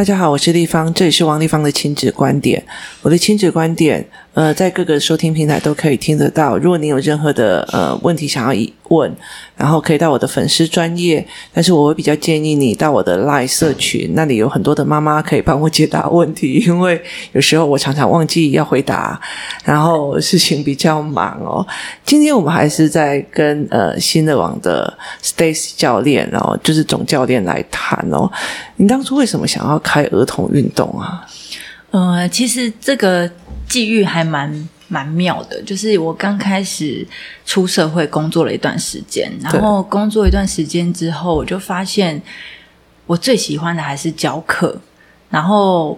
大家好，我是丽芳，这里是王丽芳的亲子观点。我的亲子观点，呃，在各个收听平台都可以听得到。如果你有任何的呃问题想要问，然后可以到我的粉丝专业，但是我会比较建议你到我的 LINE 社群，那里有很多的妈妈可以帮我解答问题，因为有时候我常常忘记要回答，然后事情比较忙哦。今天我们还是在跟呃新的网的 Stacy 教练哦，就是总教练来谈哦。你当初为什么想要开儿童运动啊？呃，其实这个际遇还蛮蛮妙的，就是我刚开始出社会工作了一段时间，然后工作一段时间之后，我就发现我最喜欢的还是教课，然后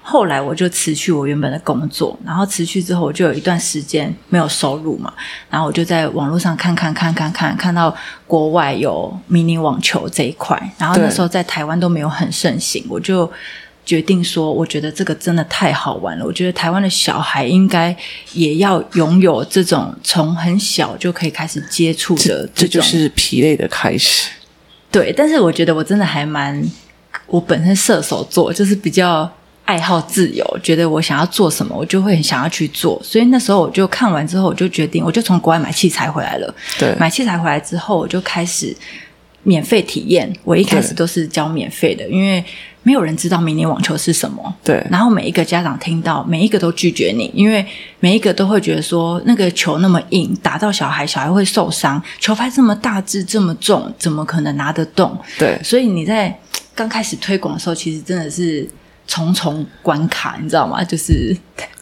后来我就辞去我原本的工作，然后辞去之后，我就有一段时间没有收入嘛，然后我就在网络上看看看看看，看到国外有迷你网球这一块，然后那时候在台湾都没有很盛行，我就。决定说，我觉得这个真的太好玩了。我觉得台湾的小孩应该也要拥有这种从很小就可以开始接触的这，这就是疲累的开始。对，但是我觉得我真的还蛮……我本身射手座，就是比较爱好自由，觉得我想要做什么，我就会很想要去做。所以那时候我就看完之后，我就决定，我就从国外买器材回来了。对，买器材回来之后，我就开始免费体验。我一开始都是交免费的，因为。没有人知道迷你网球是什么，对。然后每一个家长听到，每一个都拒绝你，因为每一个都会觉得说，那个球那么硬，打到小孩，小孩会受伤。球拍这么大只，这么重，怎么可能拿得动？对。所以你在刚开始推广的时候，其实真的是重重关卡，你知道吗？就是。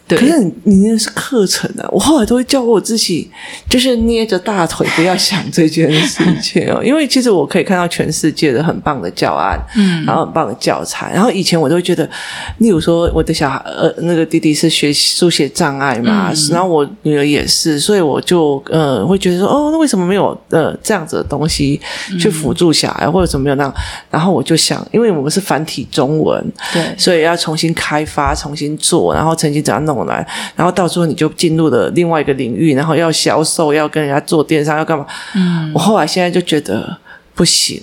对。可是你你那是课程啊，我后来都会教我自己，就是捏着大腿不要想这件事情哦，因为其实我可以看到全世界的很棒的教案，嗯，然后很棒的教材，然后以前我都会觉得，例如说我的小孩呃那个弟弟是学书写障碍嘛，嗯、然后我女儿也是，所以我就呃会觉得说哦，那为什么没有呃这样子的东西去辅助小孩，嗯、或者怎么没有那样？然后我就想，因为我们是繁体中文，对，所以要重新开发、重新做，然后曾经怎样弄。来，然后到时候你就进入了另外一个领域，然后要销售，要跟人家做电商，要干嘛？嗯，我后来现在就觉得不行，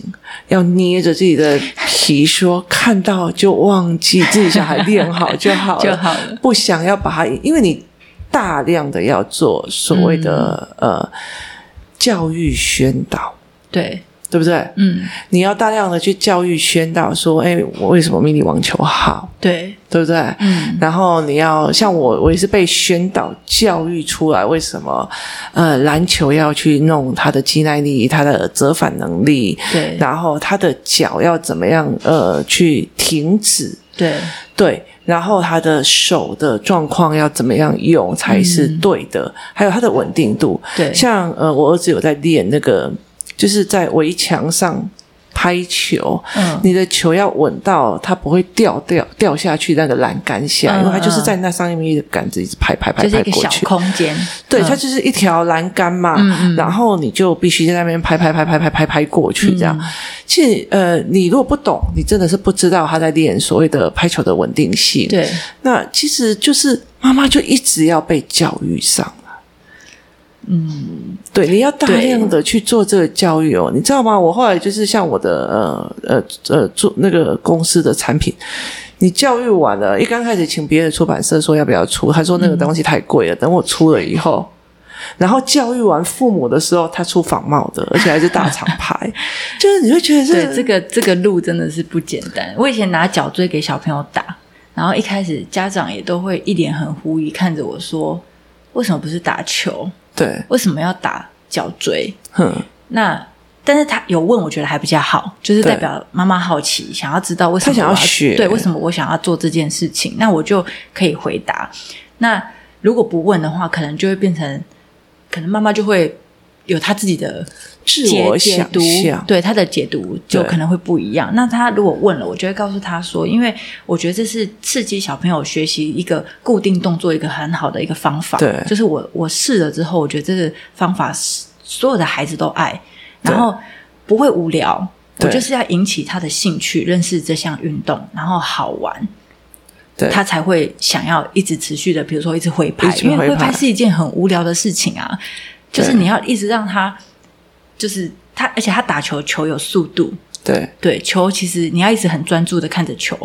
要捏着自己的皮说，看到就忘记，自己小孩练好 就好了，就好了，不想要把它，因为你大量的要做所谓的、嗯、呃教育宣导，对。对不对？嗯，你要大量的去教育宣导，说，哎，我为什么迷你网球好？对，对不对？嗯，然后你要像我，我也是被宣导教育出来，为什么？呃，篮球要去弄它的肌耐力，它的折返能力，对，然后他的脚要怎么样？呃，去停止，对，对，然后他的手的状况要怎么样用才是对的？嗯，还有他的稳定度，对，像呃，我儿子有在练那个。就是在围墙上拍球，嗯，你的球要稳到它不会掉掉掉下去那个栏杆下，嗯、因为它就是在那上面的杆子一直拍拍拍拍过去，就是一个小空间，对，嗯、它就是一条栏杆嘛，然后你就必须在那边拍拍拍拍拍拍拍过去这样。嗯、其实呃，你如果不懂，你真的是不知道他在练所谓的拍球的稳定性，对。那其实就是妈妈就一直要被教育上。嗯，对，你要大量的去做这个教育哦，你知道吗？我后来就是像我的呃呃呃做那个公司的产品，你教育完了，一刚开始请别的出版社说要不要出，他说那个东西太贵了，嗯、等我出了以后，然后教育完父母的时候，他出仿冒的，而且还是大厂牌，就是你会觉得对这个这个路真的是不简单。我以前拿脚锥给小朋友打，然后一开始家长也都会一脸很狐疑看着我说，为什么不是打球？对，为什么要打脚椎？哼，那但是他有问，我觉得还比较好，就是代表妈妈好奇，想要知道为什么他想要学，对，为什么我想要做这件事情，那我就可以回答。那如果不问的话，可能就会变成，可能妈妈就会。有他自己的自我解读，对他的解读就可能会不一样。那他如果问了，我就会告诉他说，因为我觉得这是刺激小朋友学习一个固定动作一个很好的一个方法。对，就是我我试了之后，我觉得这个方法是所有的孩子都爱，然后不会无聊。我就是要引起他的兴趣，认识这项运动，然后好玩，对，他才会想要一直持续的，比如说一直挥拍，因为挥拍是一件很无聊的事情啊。就是你要一直让他，就是他，而且他打球球有速度，对。对，球其实你要一直很专注的看着球，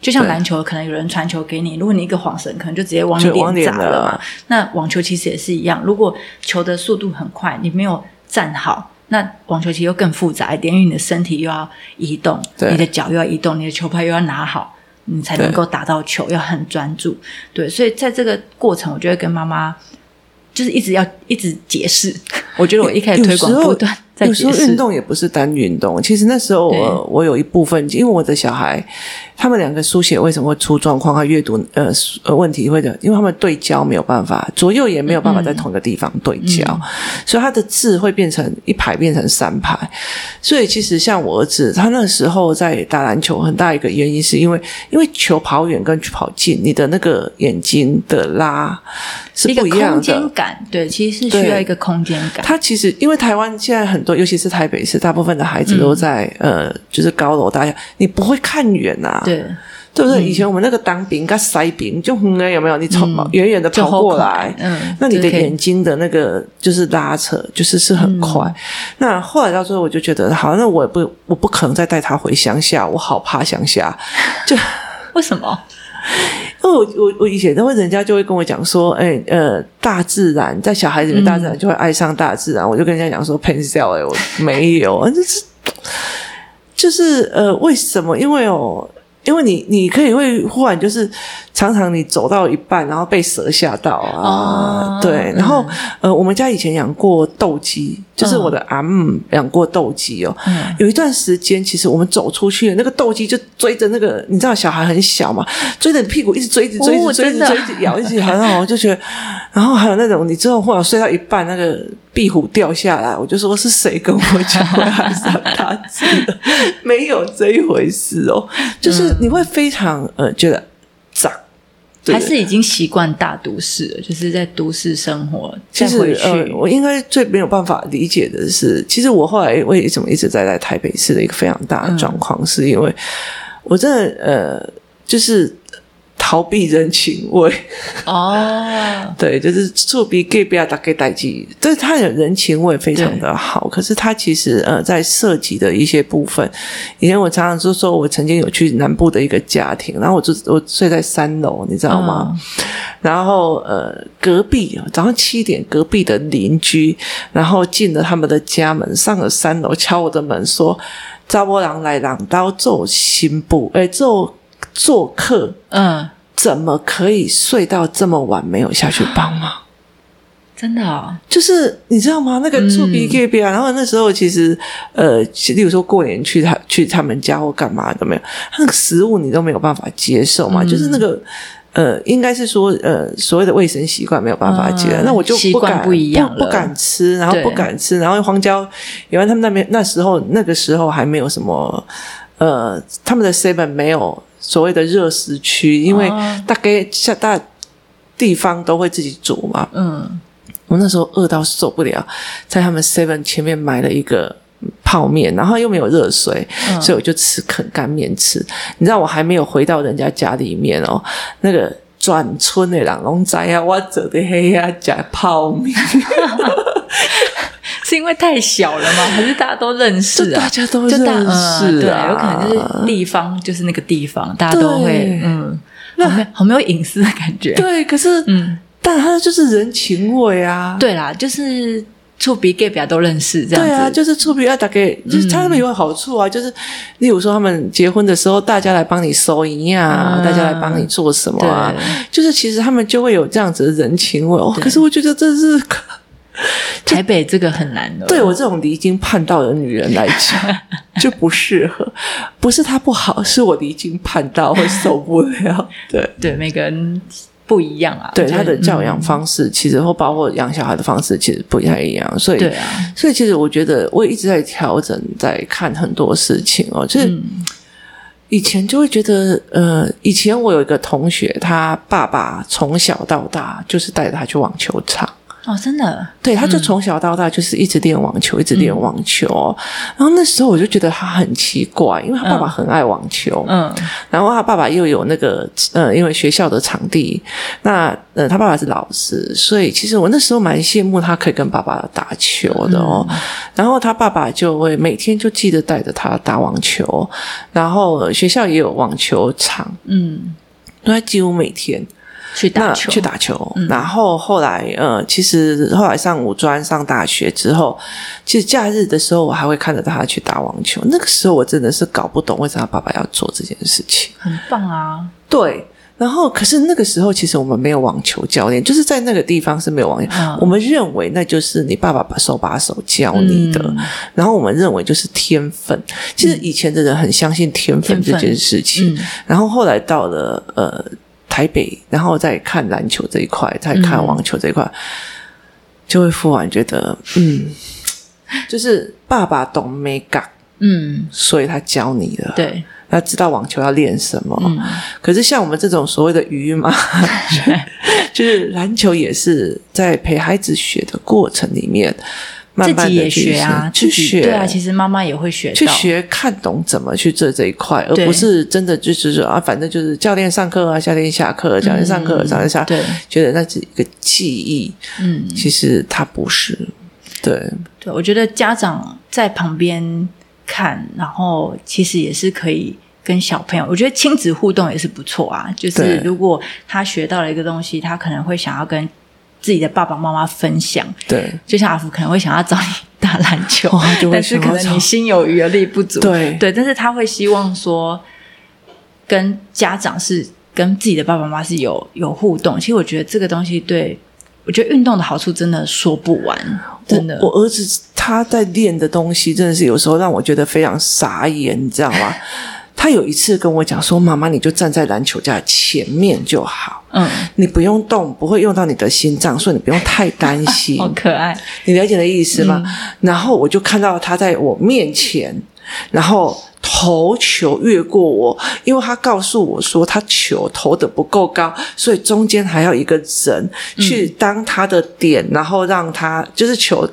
就像篮球，可能有人传球给你，如果你一个晃神，可能就直接往你脸砸了嘛。那网球其实也是一样，如果球的速度很快，你没有站好，那网球其实又更复杂一点，因为你的身体又要移动，你的脚又要移动，你的球拍又要拿好，你才能够打到球，要很专注。对，所以在这个过程，我就会跟妈妈就是一直要一直解释。我觉得我一开始推广不断。有时候运动也不是单运动，其实那时候我我有一部分，因为我的小孩他们两个书写为什么会出状况，他阅读呃呃问题会的，因为他们对焦没有办法，左右也没有办法在同一个地方对焦，嗯、所以他的字会变成一排变成三排。所以其实像我儿子，他那时候在打篮球，很大一个原因是因为因为球跑远跟跑近，你的那个眼睛的拉是不一样的。空间感，对，其实是需要一个空间感。他其实因为台湾现在很多。尤其是台北市，大部分的孩子都在、嗯、呃，就是高楼大厦，你不会看远呐、啊，对，对不对？以前我们那个当兵跟塞兵就很有没有？你从远远的跑过来，嗯，那你的眼睛的那个就是拉扯，就是是很快。嗯、那后来到最后，我就觉得，好，那我也不，我不可能再带他回乡下，我好怕乡下，就 为什么？因为我我我以前都会，人家就会跟我讲说，哎呃，大自然在小孩子里面，大自然就会爱上大自然。嗯、我就跟人家讲说，pencil 哎，我没有，就是就是呃，为什么？因为哦。因为你，你可以会忽然就是常常你走到一半，然后被蛇吓到啊，哦、对，然后、嗯、呃，我们家以前养过斗鸡，就是我的阿姆养过斗鸡哦。嗯、有一段时间，其实我们走出去，那个斗鸡就追着那个，你知道小孩很小嘛，追着你屁股一直追，一直追，一直追，一直追，一直咬，一直很好，我就觉得。然后还有那种，你之后或者睡到一半，那个壁虎掉下来，我就说是谁跟我讲会爱上大自然？没有这一回事哦，就是。你会非常呃觉得脏，还是已经习惯大都市了？就是在都市生活。其实呃，我应该最没有办法理解的是，其实我后来为什么一直在在台北市的一个非常大的状况，嗯、是因为我真的呃，就是。逃避人情味哦，对，就是厝边隔壁大家代志，但是他有人情味非常的好。可是他其实呃，在涉及的一些部分，以前我常常就说，我曾经有去南部的一个家庭，然后我就我睡在三楼，你知道吗？嗯、然后呃，隔壁早上七点，隔壁的邻居，然后进了他们的家门，上了三楼，敲我的门说：“查某人来人刀做新妇，哎，做做客，嗯。”怎么可以睡到这么晚没有下去帮忙？真的就是你知道吗？那个厝边隔壁啊，然后那时候其实呃，例如说过年去他去他们家或干嘛都没有，那个食物你都没有办法接受嘛，嗯、就是那个呃，应该是说呃，所谓的卫生习惯没有办法接那我就不敢不一样不，不敢吃，然后不敢吃，然后荒郊，因为他们那边那时候那个时候还没有什么呃，他们的 seven 没有。所谓的热食区，因为大概下大地方都会自己煮嘛。嗯，我那时候饿到受不了，在他们 seven 前面买了一个泡面，然后又没有热水，嗯、所以我就吃啃干面吃。你知道我还没有回到人家家里面哦，那个转村的人拢知啊，我做的黑呀加泡面。是因为太小了吗？还是大家都认识啊？大家都认识啊、嗯？对，有可能就是地方，就是那个地方，大家都会对嗯，好没好没有隐私的感觉。对，可是嗯，但他就是人情味啊。对啦，就是触鼻 gay 表都认识这样子。对啊，就是厝边啊，大概就是他们有好处啊，就是例如说他们结婚的时候，大家来帮你收银啊，嗯、大家来帮你做什么啊？就是其实他们就会有这样子的人情味。哦，可是我觉得这是。台北这个很难的，对我这种离经叛道的女人来讲 就不适合。不是她不好，是我离经叛道会受不了。对对，每个人不一样啊。对他的教养方式，其实或包括养小孩的方式，其实不太一样。所以，对啊，所以其实我觉得我一直在调整，在看很多事情哦。就是以前就会觉得，呃，以前我有一个同学，他爸爸从小到大就是带着他去网球场。哦，真的，对，他就从小到大就是一直练网球，嗯、一直练网球。然后那时候我就觉得他很奇怪，因为他爸爸很爱网球，嗯，然后他爸爸又有那个呃，因为学校的场地，那呃，他爸爸是老师，所以其实我那时候蛮羡慕他可以跟爸爸打球的哦。嗯、然后他爸爸就会每天就记得带着他打网球，然后学校也有网球场，嗯，他几乎每天。去打球，去打球。嗯、然后后来，呃，其实后来上五专、上大学之后，其实假日的时候，我还会看着他去打网球。那个时候，我真的是搞不懂为什么他爸爸要做这件事情。很棒啊！对。然后，可是那个时候，其实我们没有网球教练，就是在那个地方是没有网球。嗯、我们认为那就是你爸爸把手把手教你的。嗯、然后我们认为就是天分。其实以前的人很相信天分这件事情。嗯、然后后来到了呃。台北，然后再看篮球这一块，再看网球这一块，嗯、就会忽然觉得，嗯，就是爸爸懂美感，嗯，所以他教你了，对，他知道网球要练什么。嗯、可是像我们这种所谓的鱼嘛，就是篮球也是在陪孩子学的过程里面。慢慢自己也学啊，去学。对啊，其实妈妈也会学，去学看懂怎么去做这一块，而不是真的就是说啊，反正就是教练上课啊，教练下课，教练上课，教练下，对，觉得那是一个记忆，嗯，其实它不是，对，对，我觉得家长在旁边看，然后其实也是可以跟小朋友，我觉得亲子互动也是不错啊，就是如果他学到了一个东西，他可能会想要跟。自己的爸爸妈妈分享，对，就像阿福可能会想要找你打篮球，哦、但是可能你心有余而力不足，对对，但是他会希望说，跟家长是跟自己的爸爸妈妈是有有互动。其实我觉得这个东西对，我觉得运动的好处真的说不完，真的。我，我儿子他在练的东西真的是有时候让我觉得非常傻眼，你知道吗？他有一次跟我讲说：“妈妈，你就站在篮球架前面就好，嗯，你不用动，不会用到你的心脏，所以你不用太担心。”好可爱，你了解的意思吗？嗯、然后我就看到他在我面前，然后投球越过我，因为他告诉我说他球投得不够高，所以中间还要一个人去当他的点，嗯、然后让他就是球。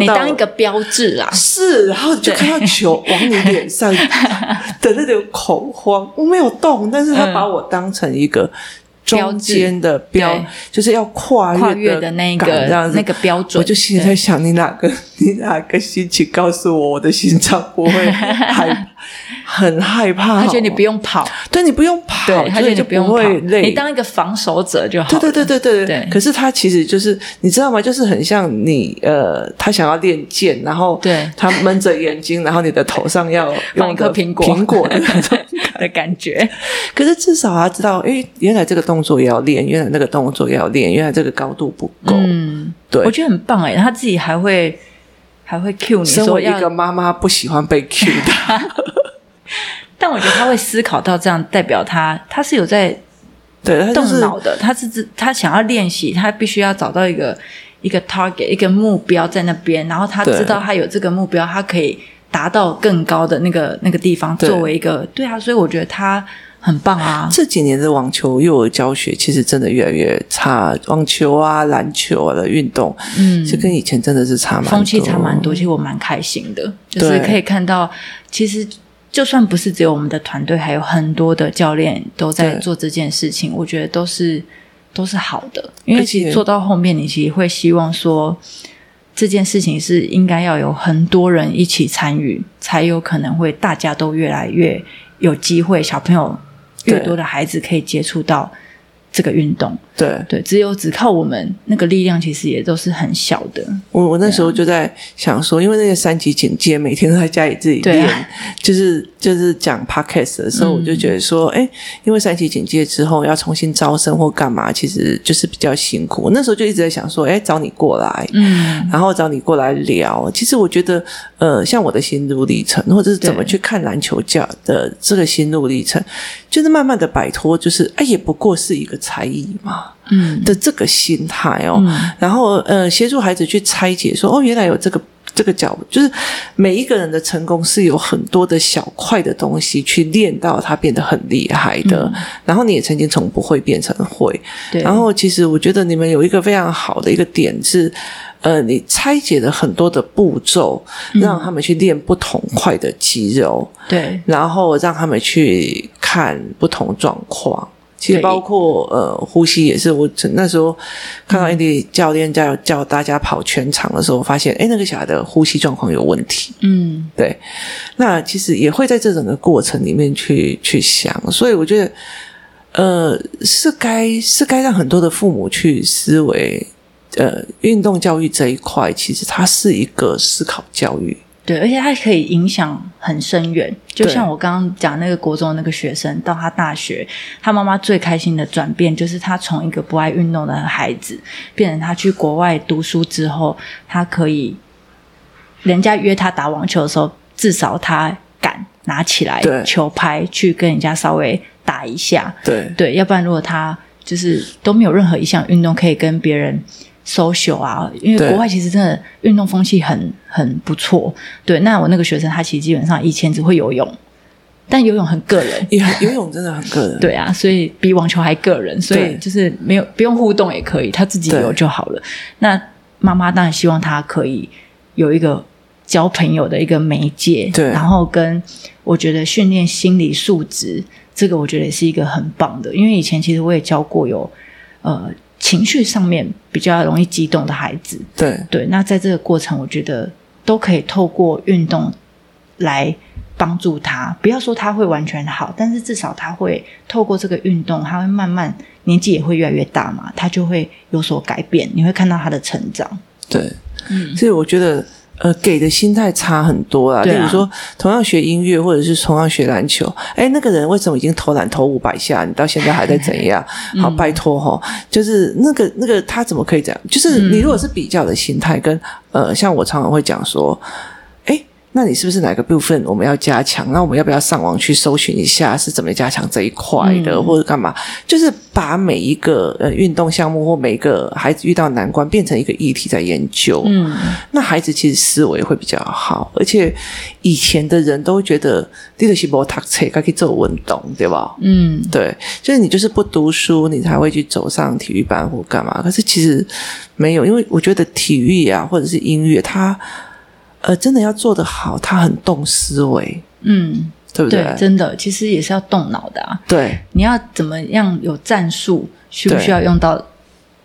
你当一个标志啊，是，然后就看到球往你脸上 的那种恐慌。我没有动，但是他把我当成一个 中间的标，标就是要跨越的，跨越的那个那个标准。我就心里在想，你哪个 你哪个心情告诉我，我的心脏不会害。很害怕，他觉得你不用跑，对，你不用跑，对，他觉得你不用跑，累，你当一个防守者就好。对对对对对对。可是他其实就是你知道吗？就是很像你呃，他想要练剑，然后对他闷着眼睛，然后你的头上要用一颗苹果苹果的那种的感觉。可是至少他知道，诶，原来这个动作也要练，原来那个动作也要练，原来这个高度不够。嗯，对，我觉得很棒诶，他自己还会还会 cue 你，身为一个妈妈不喜欢被 cue 的。但我觉得他会思考到这样，代表他他是有在对动脑的，他是他想要练习，他必须要找到一个一个 target 一个目标在那边，然后他知道他有这个目标，他可以达到更高的那个那个地方，作为一个对啊，所以我觉得他很棒啊。这几年的网球幼儿教学其实真的越来越差，网球啊、篮球啊的运动，嗯，这跟以前真的是差蛮多，风气差蛮多。其实我蛮开心的，就是可以看到其实。就算不是只有我们的团队，还有很多的教练都在做这件事情，我觉得都是都是好的。因为其实做到后面，你其实会希望说，这件事情是应该要有很多人一起参与，才有可能会大家都越来越有机会，小朋友越多的孩子可以接触到。这个运动，对对，只有只靠我们那个力量，其实也都是很小的。我我那时候就在想说，因为那些三级警戒，每天都在家里自己练，啊、就是就是讲 podcast 的时候，我就觉得说，哎、嗯，因为三级警戒之后要重新招生或干嘛，其实就是比较辛苦。我那时候就一直在想说，哎，找你过来，嗯，然后找你过来聊。其实我觉得，呃，像我的心路历程，或者是怎么去看篮球架的这个心路历程，就是慢慢的摆脱，就是哎，也不过是一个。才艺嘛，嗯，的这个心态哦，嗯、然后呃，协助孩子去拆解说，说哦，原来有这个这个角就是每一个人的成功是有很多的小块的东西去练到他变得很厉害的。嗯、然后你也曾经从不会变成会。然后其实我觉得你们有一个非常好的一个点是，呃，你拆解了很多的步骤，让他们去练不同块的肌肉。对。然后让他们去看不同状况。其实包括呃呼吸也是，我那时候看到 Andy 教练叫叫大家跑全场的时候，发现哎那个小孩的呼吸状况有问题。嗯，对。那其实也会在这整个过程里面去去想，所以我觉得呃是该是该让很多的父母去思维，呃运动教育这一块，其实它是一个思考教育。对，而且它可以影响很深远。就像我刚刚讲那个国中的那个学生，到他大学，他妈妈最开心的转变，就是他从一个不爱运动的孩子，变成他去国外读书之后，他可以，人家约他打网球的时候，至少他敢拿起来球拍去跟人家稍微打一下。对对，要不然如果他就是都没有任何一项运动可以跟别人。social 啊，因为国外其实真的运动风气很很不错。对，那我那个学生他其实基本上以前只会游泳，但游泳很个人，游泳真的很个人。对啊，所以比网球还个人，所以就是没有不用互动也可以，他自己游就好了。那妈妈当然希望他可以有一个交朋友的一个媒介，对，然后跟我觉得训练心理素质，这个我觉得也是一个很棒的，因为以前其实我也教过有呃。情绪上面比较容易激动的孩子，对对，那在这个过程，我觉得都可以透过运动来帮助他。不要说他会完全好，但是至少他会透过这个运动，他会慢慢年纪也会越来越大嘛，他就会有所改变。你会看到他的成长。对，嗯，所以我觉得。呃，给的心态差很多啊。例如说，同样学音乐，或者是同样学篮球，哎，那个人为什么已经投篮投五百下，你到现在还在怎样？好，拜托哈，就是那个那个他怎么可以这样？就是你如果是比较的心态，跟呃，像我常常会讲说。那你是不是哪个部分我们要加强？那我们要不要上网去搜寻一下是怎么加强这一块的，嗯、或者干嘛？就是把每一个呃运动项目或每一个孩子遇到难关变成一个议题在研究。嗯，那孩子其实思维会比较好，而且以前的人都觉得这个是没读册，该去做运动，对吧？嗯，对，就是你就是不读书，你才会去走上体育班或干嘛。可是其实没有，因为我觉得体育啊，或者是音乐，它。呃，真的要做得好，他很动思维，嗯，对不对？对，真的，其实也是要动脑的啊。对，你要怎么样有战术，需不需要用到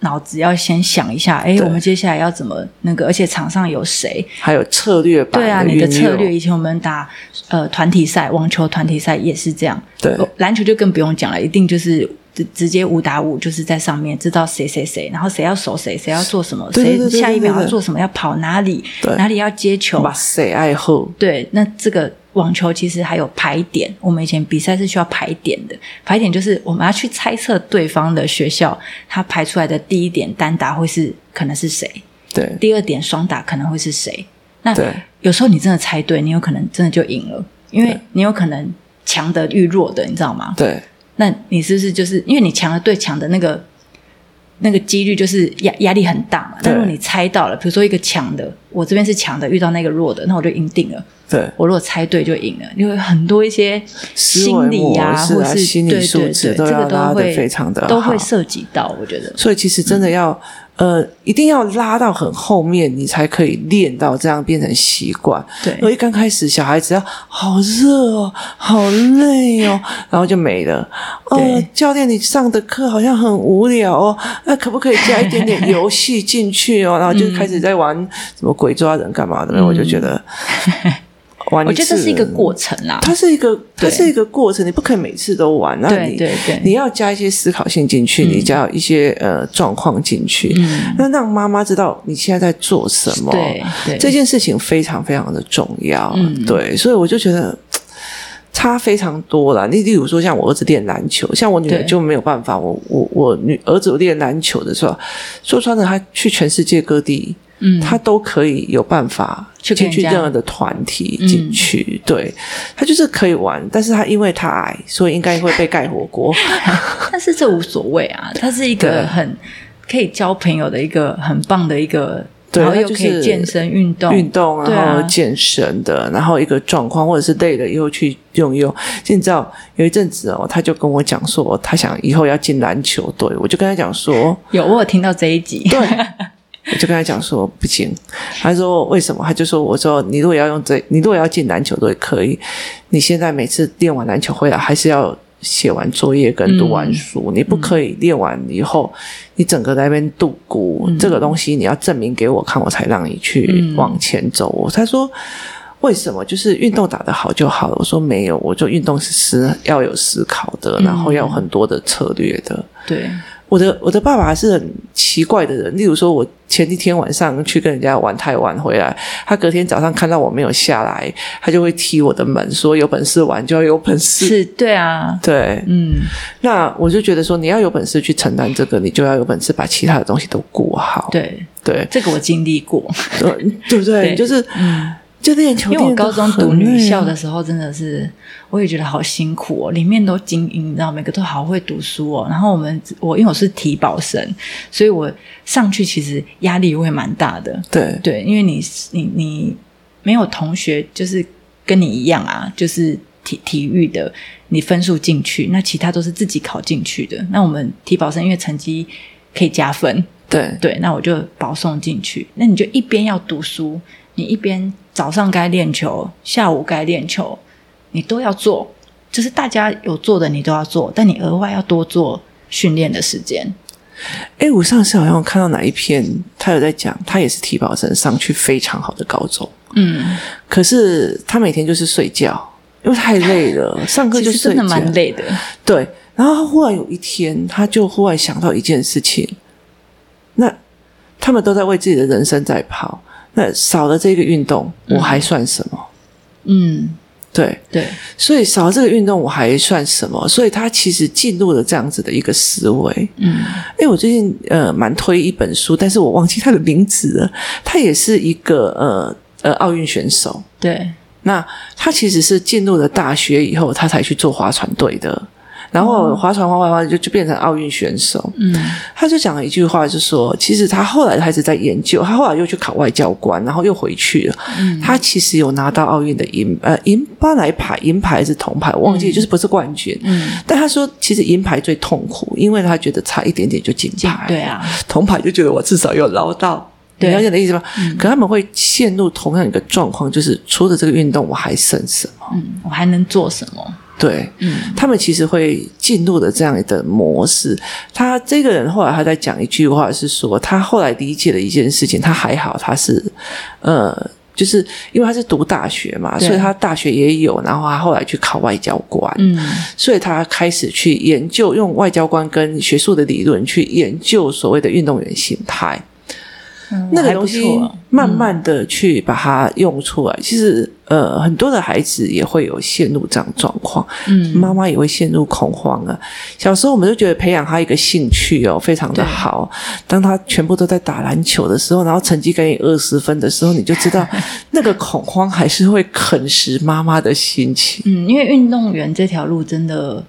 脑子？要先想一下，哎，我们接下来要怎么那个？而且场上有谁？还有策略吧？对啊，你的策略。以前我们打呃团体赛，网球团体赛也是这样。对，篮球就更不用讲了，一定就是。直直接五打五，就是在上面知道谁谁谁，然后谁要守谁，谁要做什么，谁下一秒要做什么，要跑哪里，哪里要接球，把谁爱护。对，那这个网球其实还有排点，我们以前比赛是需要排点的，排点就是我们要去猜测对方的学校，他排出来的第一点单打会是可能是谁，对，第二点双打可能会是谁。那有时候你真的猜对，你有可能真的就赢了，因为你有可能强的遇弱的，你知道吗？对。那你是不是就是因为你强的对强的那个那个几率就是压压力很大嘛？但如果你猜到了，比如说一个强的，我这边是强的，遇到那个弱的，那我就赢定了。对，我如果猜对就赢了，因为很多一些心理啊，啊或是心理素质这个都会非常的，都会涉及到。我觉得，所以其实真的要。嗯呃，一定要拉到很后面，你才可以练到这样变成习惯。对，因为刚开始小孩子要好热哦，好累哦，然后就没了。哦，教练，你上的课好像很无聊哦，那可不可以加一点点游戏进去哦？然后就开始在玩什么鬼抓人干嘛的，嗯、我就觉得。我觉得这是一个过程啦，它是一个，它是一个过程，你不可以每次都玩，那你对对对，你要加一些思考性进去，你加一些呃状况进去，那让妈妈知道你现在在做什么，对对，这件事情非常非常的重要，对，所以我就觉得差非常多啦。你例如说，像我儿子练篮球，像我女儿就没有办法，我我我女儿子练篮球的时候，说穿了，他去全世界各地。嗯，他都可以有办法进去任何的团体进去，对，他就是可以玩，但是他因为他矮，所以应该会被盖火锅。但是这无所谓啊，他是一个很可以交朋友的一个很棒的一个对，然后又可以健身运动，运动，然后健身的，啊、然后一个状况，或者是累了以后去用用。就你知道，有一阵子哦，他就跟我讲说，他想以后要进篮球队，我就跟他讲说，有我有听到这一集，对。我就跟他讲说不行，他说为什么？他就说我说你如果要用这，你如果要进篮球队可以，你现在每次练完篮球回来还是要写完作业跟读完书，嗯、你不可以练完以后、嗯、你整个在那边度孤、嗯、这个东西你要证明给我看，我才让你去往前走。嗯、他说为什么？就是运动打得好就好了。我说没有，我说运动是思要有思考的，然后要有很多的策略的。对。我的我的爸爸是很奇怪的人，例如说，我前几天晚上去跟人家玩太晚回来，他隔天早上看到我没有下来，他就会踢我的门，说有本事玩就要有本事。是，对啊，对，嗯，那我就觉得说，你要有本事去承担这个，你就要有本事把其他的东西都顾好。对，对，这个我经历过，对，对不对？对就是，嗯。就练球，因为我高中读女校的时候，真的是我也觉得好辛苦哦。里面都精英，你知道，每个都好会读书哦。然后我们，我因为我是体保生，所以我上去其实压力会蛮大的。对对，因为你你你没有同学，就是跟你一样啊，就是体体育的，你分数进去，那其他都是自己考进去的。那我们体保生因为成绩可以加分，对对，那我就保送进去。那你就一边要读书，你一边。早上该练球，下午该练球，你都要做。就是大家有做的，你都要做，但你额外要多做训练的时间。哎，我上次好像看到哪一篇，他有在讲，他也是体保生，上去非常好的高中。嗯，可是他每天就是睡觉，因为太累了，上课就真的蛮累的。对，然后他忽然有一天，他就忽然想到一件事情，那他们都在为自己的人生在跑。那少了这个运动，我还算什么？嗯，对对，所以少了这个运动，我还算什么？所以他其实进入了这样子的一个思维。嗯，哎，我最近呃蛮推一本书，但是我忘记他的名字了。他也是一个呃呃奥运选手。对，那他其实是进入了大学以后，他才去做划船队的。然后划船划划划就就变成奥运选手。嗯，他就讲了一句话，就说其实他后来开始在研究，他后来又去考外交官，然后又回去了。嗯，他其实有拿到奥运的银呃银巴来牌，银牌还是铜牌，我忘记，就是不是冠军。嗯，但他说其实银牌最痛苦，因为他觉得差一点点就金牌。对啊，铜牌就觉得我至少有捞到。你了解的意思吗？嗯，可他们会陷入同样一个状况，就是除了这个运动，我还剩什么？嗯，我还能做什么？对，嗯，他们其实会进入的这样的模式。他这个人后来他在讲一句话，是说他后来理解了一件事情。他还好，他是呃，就是因为他是读大学嘛，所以他大学也有。然后他后来去考外交官，嗯，所以他开始去研究，用外交官跟学术的理论去研究所谓的运动员心态。那个东西慢慢的去把它用出来，嗯、其实呃，很多的孩子也会有陷入这样状况，嗯，妈妈也会陷入恐慌啊。小时候我们就觉得培养他一个兴趣哦，非常的好。当他全部都在打篮球的时候，然后成绩给你二十分的时候，你就知道 那个恐慌还是会啃食妈妈的心情。嗯，因为运动员这条路真的。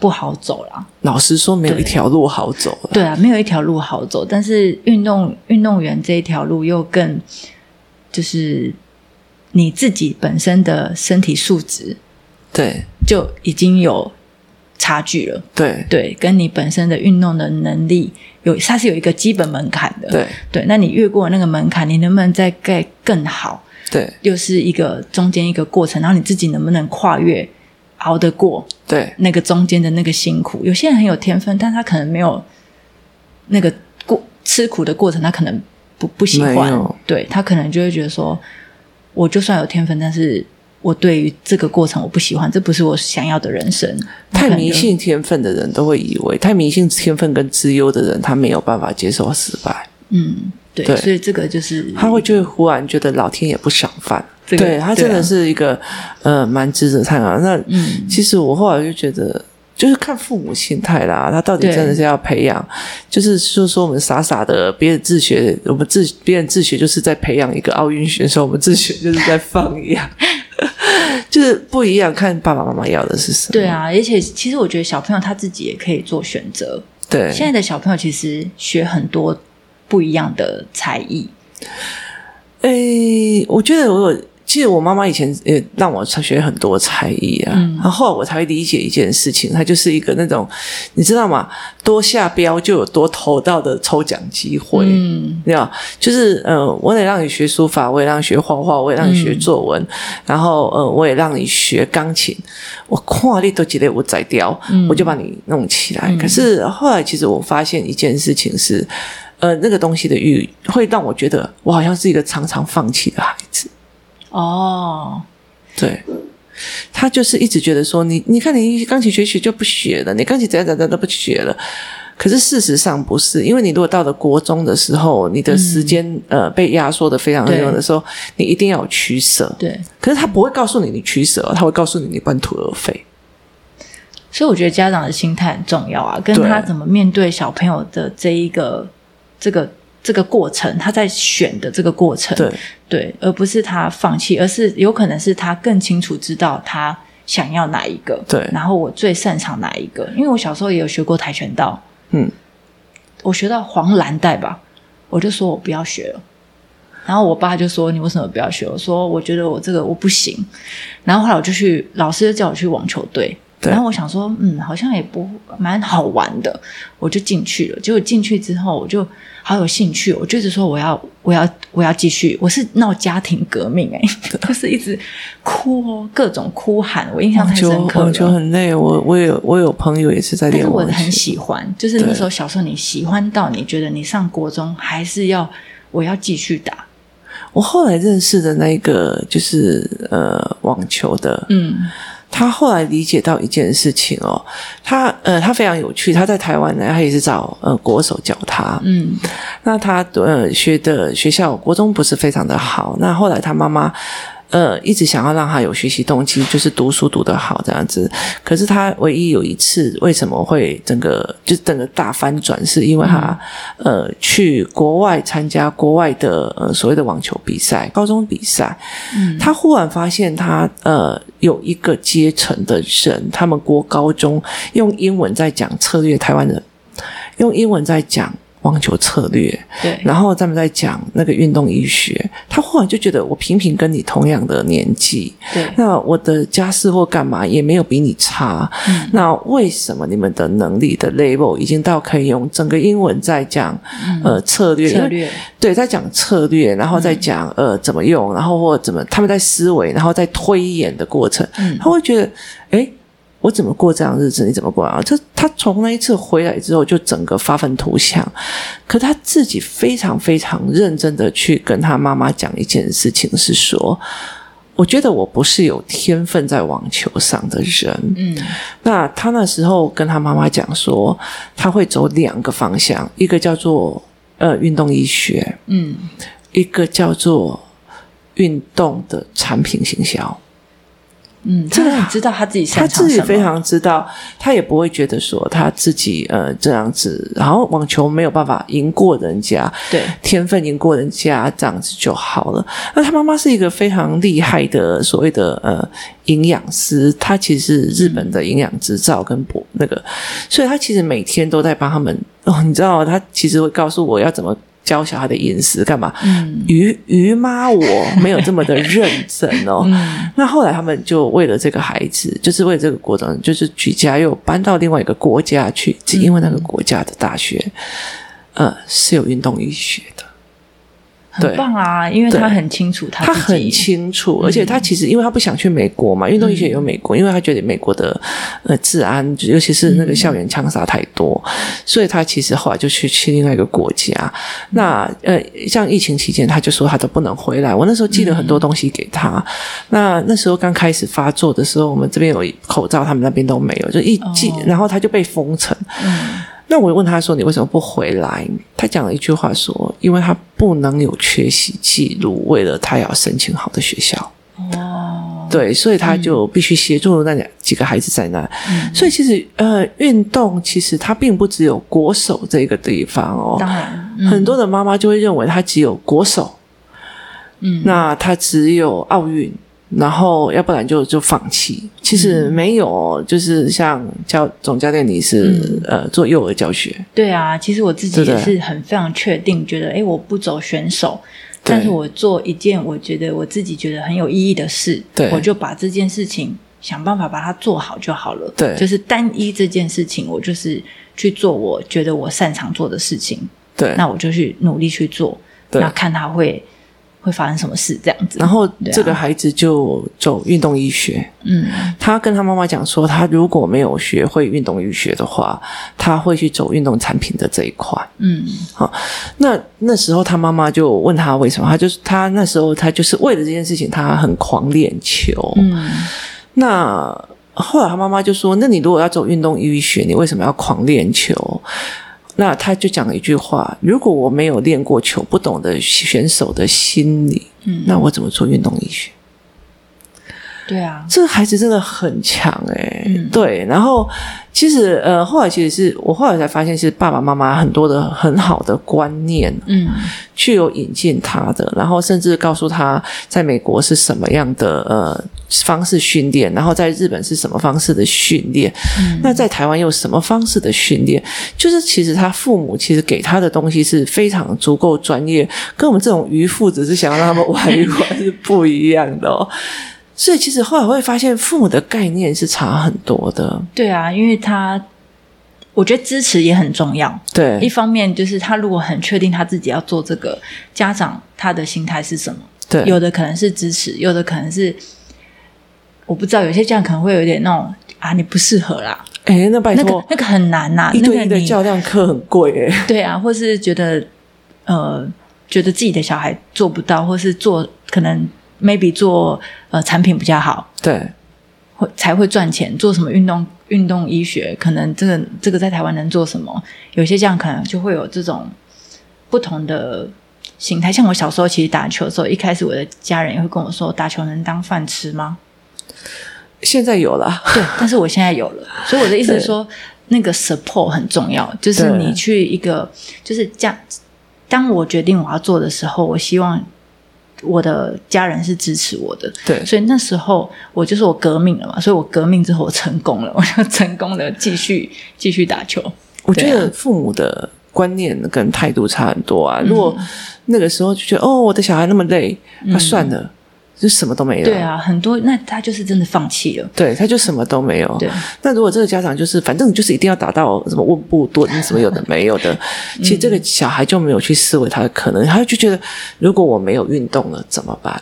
不好走啦，老实说，没有一条路好走。对啊，没有一条路好走。但是运动运动员这一条路又更，就是你自己本身的身体素质，对，就已经有差距了。对对，跟你本身的运动的能力有，它是有一个基本门槛的。对对，那你越过那个门槛，你能不能再盖更好？对，又是一个中间一个过程，然后你自己能不能跨越？熬得过，对那个中间的那个辛苦，有些人很有天分，但他可能没有那个过吃苦的过程，他可能不不喜欢，对他可能就会觉得说，我就算有天分，但是我对于这个过程我不喜欢，这不是我想要的人生。太迷信天分的人都会以为，太迷信天分跟资优的人，他没有办法接受失败。嗯，对，对，所以这个就是他会就会忽然觉得老天也不赏饭。这个、对他真的是一个、啊、呃蛮值得参考。那、嗯、其实我后来就觉得，就是看父母心态啦。他到底真的是要培养，就是说说我们傻傻的，别人自学，我们自别人自学就是在培养一个奥运选手，我们自学就是在放养，就是不一样。看爸爸妈妈要的是什么？对啊，而且其实我觉得小朋友他自己也可以做选择。对，现在的小朋友其实学很多不一样的才艺。诶，我觉得我有。其实我妈妈以前也让我学很多才艺啊，嗯、然后后来我才会理解一件事情，它就是一个那种你知道吗？多下标就有多投到的抽奖机会，嗯，你知道，就是呃，我得让你学书法，我也让你学画画，我也让你学作文，嗯、然后呃，我也让你学钢琴，我跨力都觉得我宰掉，嗯、我就把你弄起来。嗯、可是后来其实我发现一件事情是，呃，那个东西的欲会让我觉得我好像是一个常常放弃的孩子。哦，对，他就是一直觉得说你，你看你钢琴学学就不学了，你钢琴怎样怎样都不学了。可是事实上不是，因为你如果到了国中的时候，你的时间、嗯、呃被压缩的非常多的时候，你一定要有取舍。对，可是他不会告诉你你取舍，他会告诉你你半途而废。所以我觉得家长的心态很重要啊，跟他怎么面对小朋友的这一个这个。这个过程，他在选的这个过程，对对，而不是他放弃，而是有可能是他更清楚知道他想要哪一个，对，然后我最擅长哪一个。因为我小时候也有学过跆拳道，嗯，我学到黄蓝带吧，我就说我不要学了，然后我爸就说你为什么不要学？我说我觉得我这个我不行，然后后来我就去，老师就叫我去网球队。然后我想说，嗯，好像也不蛮好玩的，我就进去了。结果进去之后，我就好有兴趣，我就是说我要，我要，我要继续。我是闹家庭革命哎、欸，就是一直哭哦，各种哭喊，我印象太深刻了。网球很累，我我有我有朋友也是在练，但是我很喜欢，就是那时候小时候你喜欢到你觉得你上国中还是要我要继续打。我后来认识的那个就是呃网球的，嗯。他后来理解到一件事情哦，他呃，他非常有趣。他在台湾呢，他也是找呃国手教他。嗯，那他呃学的学校国中不是非常的好。那后来他妈妈。呃，一直想要让他有学习动机，就是读书读得好这样子。可是他唯一有一次，为什么会整个就整个大翻转，是因为他、嗯、呃去国外参加国外的呃所谓的网球比赛，高中比赛。嗯，他忽然发现他呃有一个阶层的人，他们国高中用英文在讲策略，台湾人用英文在讲。网球策略，对，然后咱们在讲那个运动医学，他忽然就觉得我平平跟你同样的年纪，对，那我的家世或干嘛也没有比你差，嗯，那为什么你们的能力的 level 已经到可以用整个英文在讲、嗯、呃策略，策略，对，在讲策略，然后再讲、嗯、呃怎么用，然后或怎么他们在思维，然后在推演的过程，嗯，他会觉得，诶我怎么过这样日子？你怎么过啊？这他从那一次回来之后，就整个发愤图强。可他自己非常非常认真的去跟他妈妈讲一件事情，是说，我觉得我不是有天分在网球上的人。嗯，那他那时候跟他妈妈讲说，他会走两个方向，一个叫做呃运动医学，嗯，一个叫做运动的产品行销。嗯，这个你知道他自己擅长？他自己非常知道，他也不会觉得说他自己呃这样子，然后网球没有办法赢过人家，对，天分赢过人家这样子就好了。那他妈妈是一个非常厉害的所谓的呃营养师，他其实是日本的营养执照跟博那个，所以他其实每天都在帮他们哦，你知道，他其实会告诉我要怎么。教小孩的饮食干嘛？嗯，于于妈，我没有这么的认真哦。嗯、那后来他们就为了这个孩子，就是为了这个国中，就是举家又搬到另外一个国家去，只因为那个国家的大学，嗯、呃，是有运动医学的。很棒啊，因为他很清楚他，他很清楚，而且他其实因为他不想去美国嘛，运动医学也有美国，嗯、因为他觉得美国的呃治安，尤其是那个校园枪杀太多，嗯、所以他其实后来就去去另外一个国家。嗯、那呃，像疫情期间，他就说他都不能回来。我那时候寄了很多东西给他。嗯、那那时候刚开始发作的时候，我们这边有口罩，他们那边都没有，就一寄，哦、然后他就被封城。嗯那我问他说：“你为什么不回来？”他讲了一句话说：“因为他不能有缺席记录，为了他要申请好的学校。”哦，对，所以他就必须协助那两几个孩子在那。嗯、所以其实呃，运动其实它并不只有国手这个地方哦。当然，嗯、很多的妈妈就会认为他只有国手，嗯，那他只有奥运。然后，要不然就就放弃。其实没有，嗯、就是像教总教练，你是、嗯、呃做幼儿教学。对啊，其实我自己也是很非常确定，觉得哎，我不走选手，但是我做一件我觉得我自己觉得很有意义的事，对，我就把这件事情想办法把它做好就好了。对，就是单一这件事情，我就是去做我觉得我擅长做的事情。对，那我就去努力去做，对，那看他会会发生什么事这样子。然后这个孩子就走运动医学，嗯，他跟他妈妈讲说，他如果没有学会运动医学的话，他会去走运动产品的这一块。嗯，好，那那时候他妈妈就问他为什么，他就是他那时候他就是为了这件事情，他很狂练球。嗯，那后来他妈妈就说，那你如果要走运动医学，你为什么要狂练球？那他就讲了一句话：“如果我没有练过球，不懂得选手的心理，嗯，那我怎么做运动医学？”对啊，这个孩子真的很强哎、欸嗯、对。然后其实呃，后来其实是我后来才发现，是爸爸妈妈很多的很好的观念，嗯，去有引进他的，然后甚至告诉他在美国是什么样的呃方式训练，然后在日本是什么方式的训练，嗯，那在台湾又什么方式的训练？就是其实他父母其实给他的东西是非常足够专业，跟我们这种渔夫只是想要让他们玩一玩是不一样的哦。所以其实后来会发现，父母的概念是差很多的。对啊，因为他我觉得支持也很重要。对，一方面就是他如果很确定他自己要做这个，家长他的心态是什么？对，有的可能是支持，有的可能是我不知道。有些家长可能会有点那种啊，你不适合啦。哎，那拜托，那个那个很难呐、啊，一对一的教练课很贵哎。对啊，或是觉得呃，觉得自己的小孩做不到，或是做可能。Maybe 做呃产品比较好，对，会才会赚钱。做什么运动运动医学，可能这个这个在台湾能做什么？有些这样可能就会有这种不同的形态。像我小时候其实打球的时候，一开始我的家人也会跟我说：“打球能当饭吃吗？”现在有了，对，但是我现在有了。所以我的意思是说，那个 support 很重要，就是你去一个，就是这样。当我决定我要做的时候，我希望。我的家人是支持我的，对，所以那时候我就是我革命了嘛，所以我革命之后我成功了，我就成功的继续继续打球。我觉得父母的观念跟态度差很多啊。如果那个时候就觉得哦，我的小孩那么累，那算了。嗯就什么都没有。对啊，很多那他就是真的放弃了。对，他就什么都没有。对，那如果这个家长就是反正就是一定要达到什么温布顿什么有的没有的，嗯，其实这个小孩就没有去思维他的可能，他就觉得如果我没有运动了怎么办？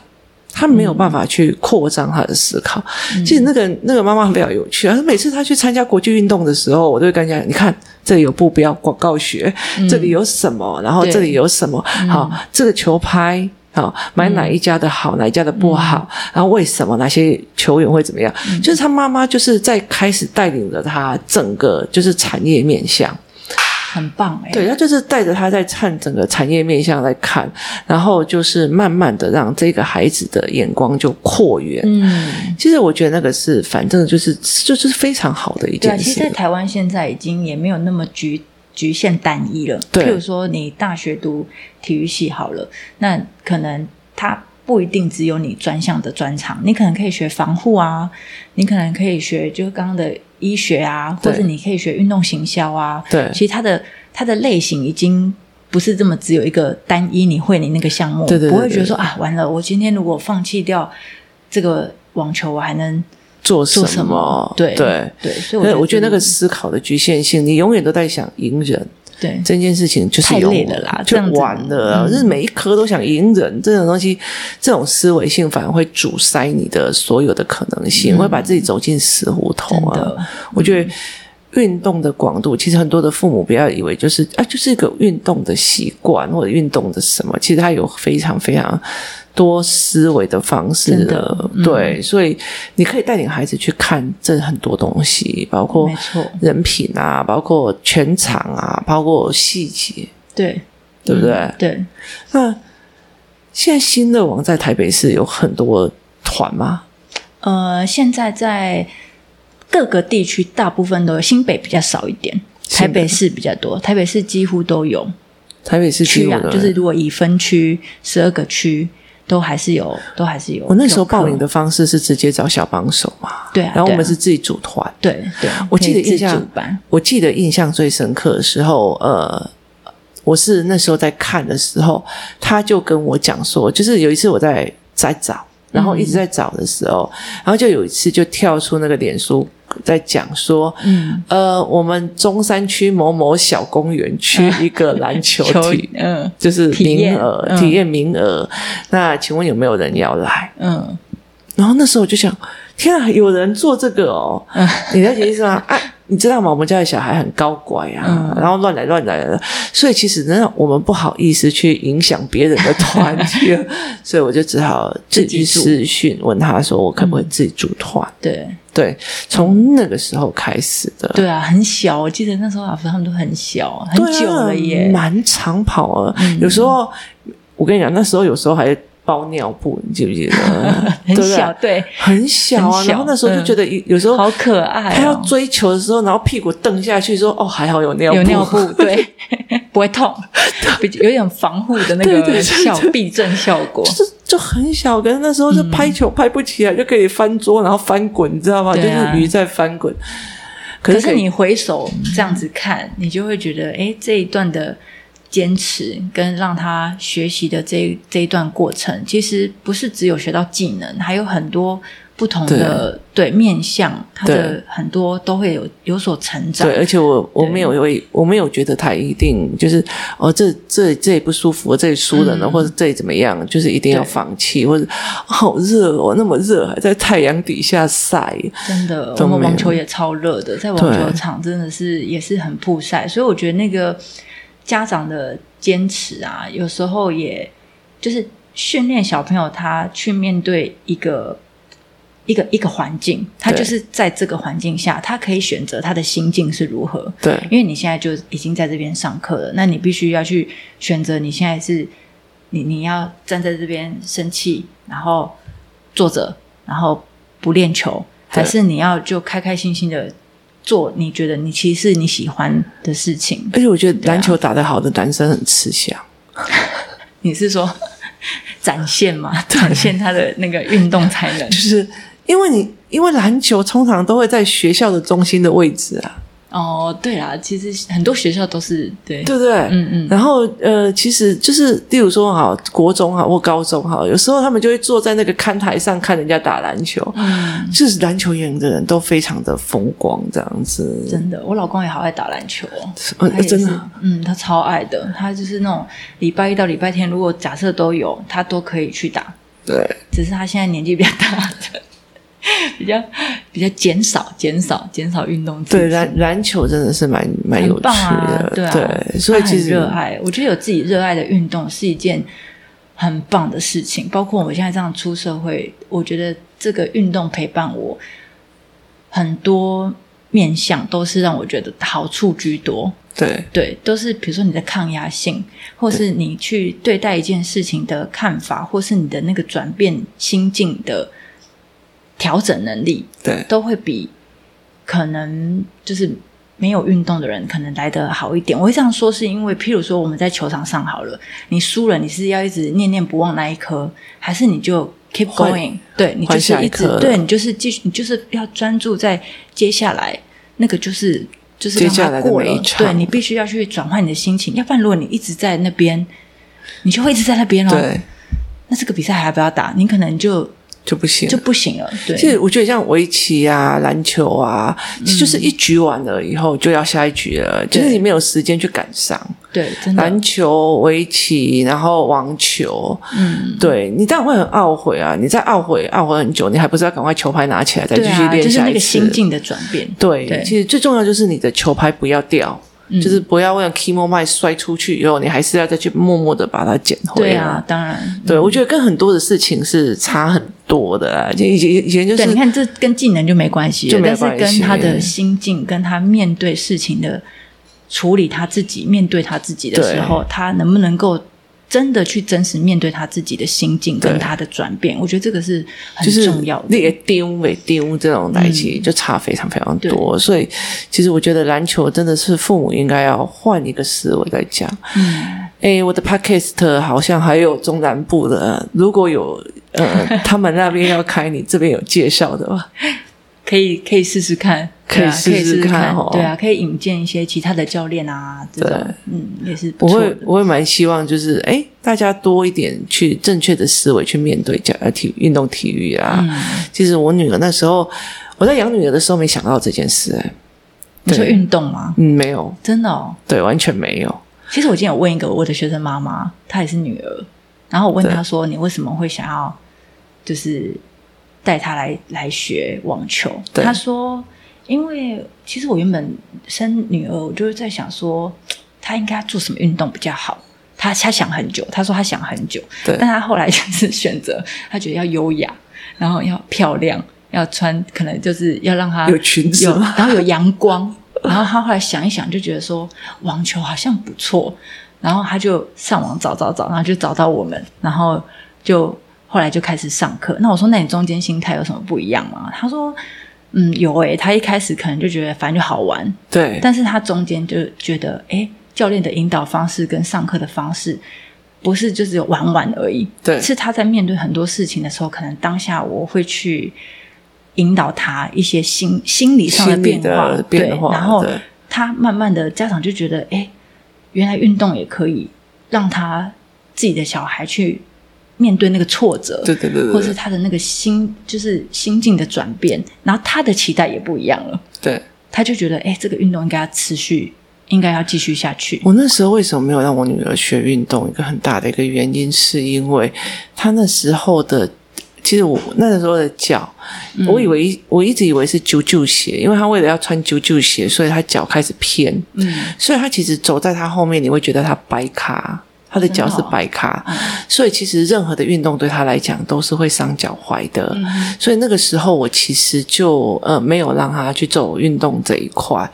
他没有办法去扩张他的思考。嗯，其实那个那个妈妈比较有趣啊，每次他去参加国际运动的时候，我都会跟他讲：你看这里有步标广告学，嗯，这里有什么，然后这里有什么，好，这个球拍。好，买哪一家的好，嗯、哪一家的不好，嗯，然后为什么哪些球员会怎么样？嗯、就是他妈妈就是在开始带领着他整个就是产业面向，很棒哎。对，他就是带着他在看整个产业面向来看，然后就是慢慢的让这个孩子的眼光就扩远。嗯，其实我觉得那个是反正就是就是非常好的一件事。对，其实在台湾现在已经也没有那么局。局限单一了，譬如说你大学读体育系好了，那可能它不一定只有你专项的专长，你可能可以学防护啊，你可能可以学就是刚刚的医学啊，或者你可以学运动行销啊。对，其实它的它的类型已经不是这么只有一个单一，你会你那个项目，对对对对，不会觉得说啊，完了，我今天如果放弃掉这个网球，我还能。做什么？什么？对对。对，所以我觉，得那个思考的局限性，你永远都在想赢人。对。这件事情就是有太累了啦，就完了，就是每一科都想赢人，嗯，这种东西，这种思维性反而会阻塞你的所有的可能性，嗯，会把自己走进死胡同啊。我觉得运动的广度，其实很多的父母不要以为就是啊，就是一个运动的习惯或者运动的什么，其实它有非常非常。多思维的方式的，对、嗯，所以你可以带领孩子去看这很多东西，包括人品啊，包括全场啊，包括细节，对，对不对？嗯、对。那现在新乐网在台北市有很多团吗？呃，现在在各个地区大部分都有，新北比较少一点，台北市比较多，台北市几乎都有。台北市区啊，就是如果以分区十二个区。都还是有，都还是有。我那时候报名的方式是直接找小帮手嘛，对啊。然后我们是自己组团，对对。我记得印象，我记得印象最深刻的时候，呃，我是那时候在看的时候，他就跟我讲说，就是有一次我在在找，然后一直在找的时候，嗯、然后就有一次就跳出那个脸书在讲说，嗯，呃，我们中山区某某小公园区一个篮球 体，嗯，就是名额体验，体验名额，嗯、那请问有没有人要来？嗯，然后那时候我就想，天啊，有人做这个哦，嗯、你了解意思吗？啊你知道吗？我们家的小孩很高乖啊，嗯、然后乱来乱来的，所以其实呢，我们不好意思去影响别人的团体，所以我就只好自己私讯问他说：“我可不可以自己组团？”嗯、对对，从那个时候开始的。对啊，很小，我记得那时候老师他们都很小，很久了耶，蛮长跑了。嗯、有时候我跟你讲，那时候有时候还。包尿布，你记不记得？很小，对，很小啊。然后那时候就觉得有时候好可爱。他要追求的时候，然后屁股蹬下去，说：“哦，还好有尿布，有尿布，对，不会痛，有点防护的那个效避震效果。”就是就很小，可是那时候就拍球拍不起来，就可以翻桌，然后翻滚，你知道吗？就是鱼在翻滚。可是你回首这样子看，你就会觉得，哎，这一段的。坚持跟让他学习的这这一段过程，其实不是只有学到技能，还有很多不同的对，对面向，他的很多都会有有所成长。对，而且我我没有因为我没有觉得他一定就是哦，这这这里不舒服，这里输了呢，嗯、或者这里怎么样，就是一定要放弃，或者好热哦，那么热还在太阳底下晒，真的，我们网球也超热的，在网球场真的是也是很曝晒，所以我觉得那个。家长的坚持啊，有时候也就是训练小朋友他去面对一个一个一个环境，他就是在这个环境下，他可以选择他的心境是如何。对，因为你现在就已经在这边上课了，那你必须要去选择你现在是你你要站在这边生气，然后坐着，然后不练球，还是你要就开开心心的。做你觉得你其实是你喜欢的事情，而且我觉得篮球打得好的男生很吃香。啊、你是说展现吗？展现他的那个运动才能？就是因为你因为篮球通常都会在学校的中心的位置啊。哦，对啦，其实很多学校都是对，对不对？嗯嗯。然后呃，其实就是，例如说哈，国中哈或高中哈，有时候他们就会坐在那个看台上看人家打篮球，嗯，就是篮球员的人都非常的风光这样子。真的，我老公也好爱打篮球，哦，真的，嗯，他超爱的，他就是那种礼拜一到礼拜天，如果假设都有，他都可以去打。对，只是他现在年纪比较大。比较比较减少减少减少运动。对，篮篮球真的是蛮蛮有趣的，啊对，啊、对，所以其实热爱，我觉得有自己热爱的运动是一件很棒的事情。包括我们现在这样出社会，我觉得这个运动陪伴我很多面向，都是让我觉得好处居多。对对，都是比如说你的抗压性，或是你去对待一件事情的看法，或是你的那个转变心境的。调整能力，对，都会比可能就是没有运动的人可能来得好一点。我会这样说，是因为譬如说我们在球场上好了，你输了，你是要一直念念不忘那一颗，还是你就 keep going？对，你就是一直，对你就是继续，你就是要专注在接下来那个就是就是让它过了。对，你必须要去转换你的心情，要不然如果你一直在那边，你就会一直在那边哦。对，那这个比赛还要不要打？你可能就。就不行，就不行了。对，其实我觉得像围棋啊、篮球啊，其实、就是一局完了以后就要下一局了，对就是你没有时间去赶上。对，真的。篮球、围棋，然后网球，嗯，对你当然会很懊悔啊！你在懊悔、懊悔很久，你还不是要赶快球拍拿起来再继续练下一次？就是那个心境的转变。对，对其实最重要就是你的球拍不要掉。就是不要为了 kimo 麦摔出去以后，你还是要再去默默的把它捡回来。对啊，当然。对，我觉得跟很多的事情是差很多的啊。就以前以前就是，你看这跟技能就没关系，就没关系，但是跟他的心境，跟他面对事情的处理，他自己面对他自己的时候，他能不能够。真的去真实面对他自己的心境跟他的转变，我觉得这个是很重要的。那个丢没丢这种代际就差非常非常多，嗯、所以其实我觉得篮球真的是父母应该要换一个思维来讲。嗯，诶，我的 podcast 好像还有中南部的，如果有呃 他们那边要开，你这边有介绍的吗？可以可以试试看。可以试试看哦。对啊，可以引荐一些其他的教练啊，这种嗯也是。我会我会蛮希望就是哎，大家多一点去正确的思维去面对教体运动体育啊。嗯、其实我女儿那时候我在养女儿的时候没想到这件事哎。你说运动吗？嗯，没有，真的哦，对，完全没有。其实我今天有问一个我的学生妈妈，她也是女儿，然后我问她说：“你为什么会想要就是带她来来学网球？”她说：“因为其实我原本生女儿，我就是在想说，她应该做什么运动比较好。她她想很久，她说她想很久，对，但她后来就是选择，她觉得要优雅，然后要漂亮，要穿，可能就是要让她有裙子，然后有阳光。”然后她后来想一想，就觉得说网球好像不错，然后她就上网找找找，然后就找到我们，然后就后来就开始上课。那我说，那你中间心态有什么不一样吗？她说，嗯，有诶。他一开始可能就觉得反正就好玩，对，但是他中间就觉得，诶，教练的引导方式跟上课的方式不是就是玩玩而已，对，是他在面对很多事情的时候，可能当下我会去。引导他一些心心理上的变化，对，然后他慢慢的家长就觉得，哎，原来运动也可以让他自己的小孩去面对那个挫折，对对对，或是他的那个心就是心境的转变，然后他的期待也不一样了，对，他就觉得，哎，这个运动应该要持续，应该要继续下去。我那时候为什么没有让我女儿学运动？一个很大的一个原因是因为她那时候的。其实我那个时候的脚，我以为我一直以为是啾啾鞋，因为她为了要穿啾啾鞋，所以她脚开始偏，嗯，所以她其实走在她后面，你会觉得她白卡。他的脚是白卡，嗯，所以其实任何的运动对他来讲都是会伤脚踝的，嗯。所以那个时候我其实就呃没有让他去走运动这一块。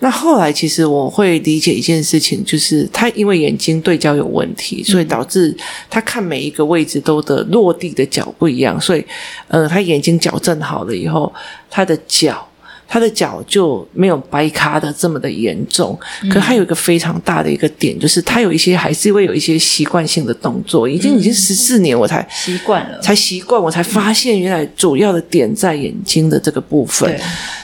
那后来其实我会理解一件事情，就是他因为眼睛对焦有问题，所以导致他看每一个位置都的落地的脚不一样。所以呃，他眼睛矫正好了以后，他的脚。他的脚就没有掰卡的这么的严重，可是他有一个非常大的一个点，就是他有一些还是会有一些习惯性的动作，已经已经十四年我才习惯了，才习惯，我才发现原来主要的点在眼睛的这个部分，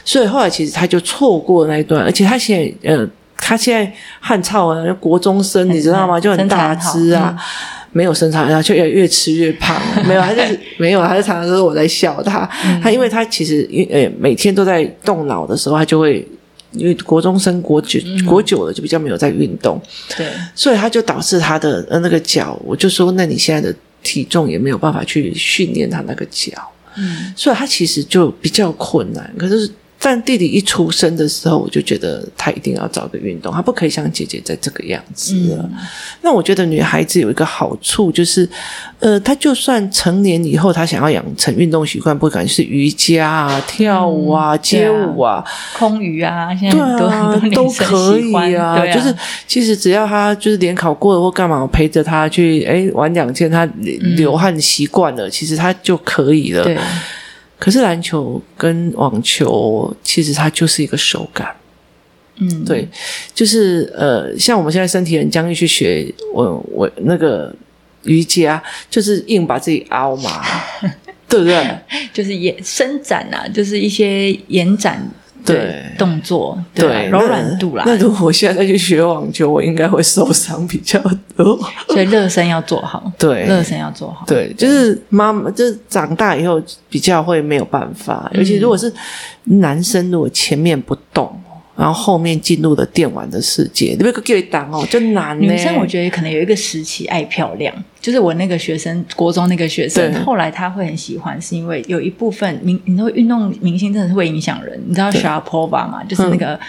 所以后来其实他就错过那一段，而且他现在呃，他现在汉超啊，国中生你知道吗？就很大只啊。没有身材，然后就越越吃越胖。没有，他就是没有，他就常常说我在笑他。嗯、他因为他其实因为每天都在动脑的时候，他就会因为国中生国久、嗯、国久了就比较没有在运动。对，所以他就导致他的呃那个脚，我就说，那你现在的体重也没有办法去训练他那个脚。嗯，所以他其实就比较困难。可是。但弟弟一出生的时候，我就觉得他一定要找个运动，他不可以像姐姐在这个样子了。嗯。那我觉得女孩子有一个好处就是，呃，她就算成年以后，她想要养成运动习惯，不管是瑜伽啊、跳舞啊、嗯、街舞啊、空余啊，现在很多啊很多都可以啊。啊就是其实只要她就是联考过了或干嘛，我陪着她去哎玩两天，她流汗习惯了，嗯，其实她就可以了。对。可是篮球跟网球，其实它就是一个手感，嗯，对，就是呃，像我们现在身体很僵硬去学，我我那个瑜伽，就是硬把自己凹嘛，对不对？就是延伸展啊，就是一些延展。对动作，对，柔软度啦。那如果我现在再去学网球，我应该会受伤比较多。所以热身要做好，对，热身要做好。对，就是妈妈，就是长大以后比较会没有办法，尤其如果是男生，如果前面不动。然后后面进入了电玩的世界，你不可以挡哦，就难。女生我觉得可能有一个时期爱漂亮，就是我那个学生，国中那个学生，后来他会很喜欢，是因为有一部分明，你知道运动明星真的是会影响人。你知道 Sharapova 吗？就是那个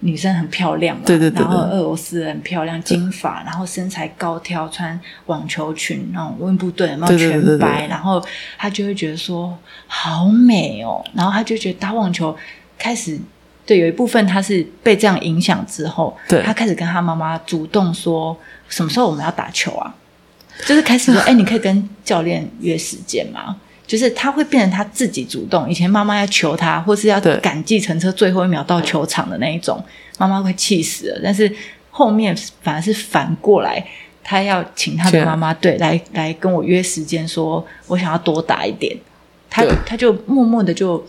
女生很漂亮嘛，对对对，然后俄罗斯很漂亮，金发，然后身材高挑，穿网球裙，那种温布顿，然后全白，然后她就会觉得说好美哦，然后她就觉得打网球开始。对，有一部分他是被这样影响之后，对，他开始跟他妈妈主动说，什么时候我们要打球啊？就是开始说，哎，你可以跟教练约时间吗？就是他会变成他自己主动。以前妈妈要求他，或是要赶计程车最后一秒到球场的那一种，妈妈会气死了。但是后面反而是反过来，他要请他的妈妈对来来跟我约时间，说我想要多打一点。他他就默默的就。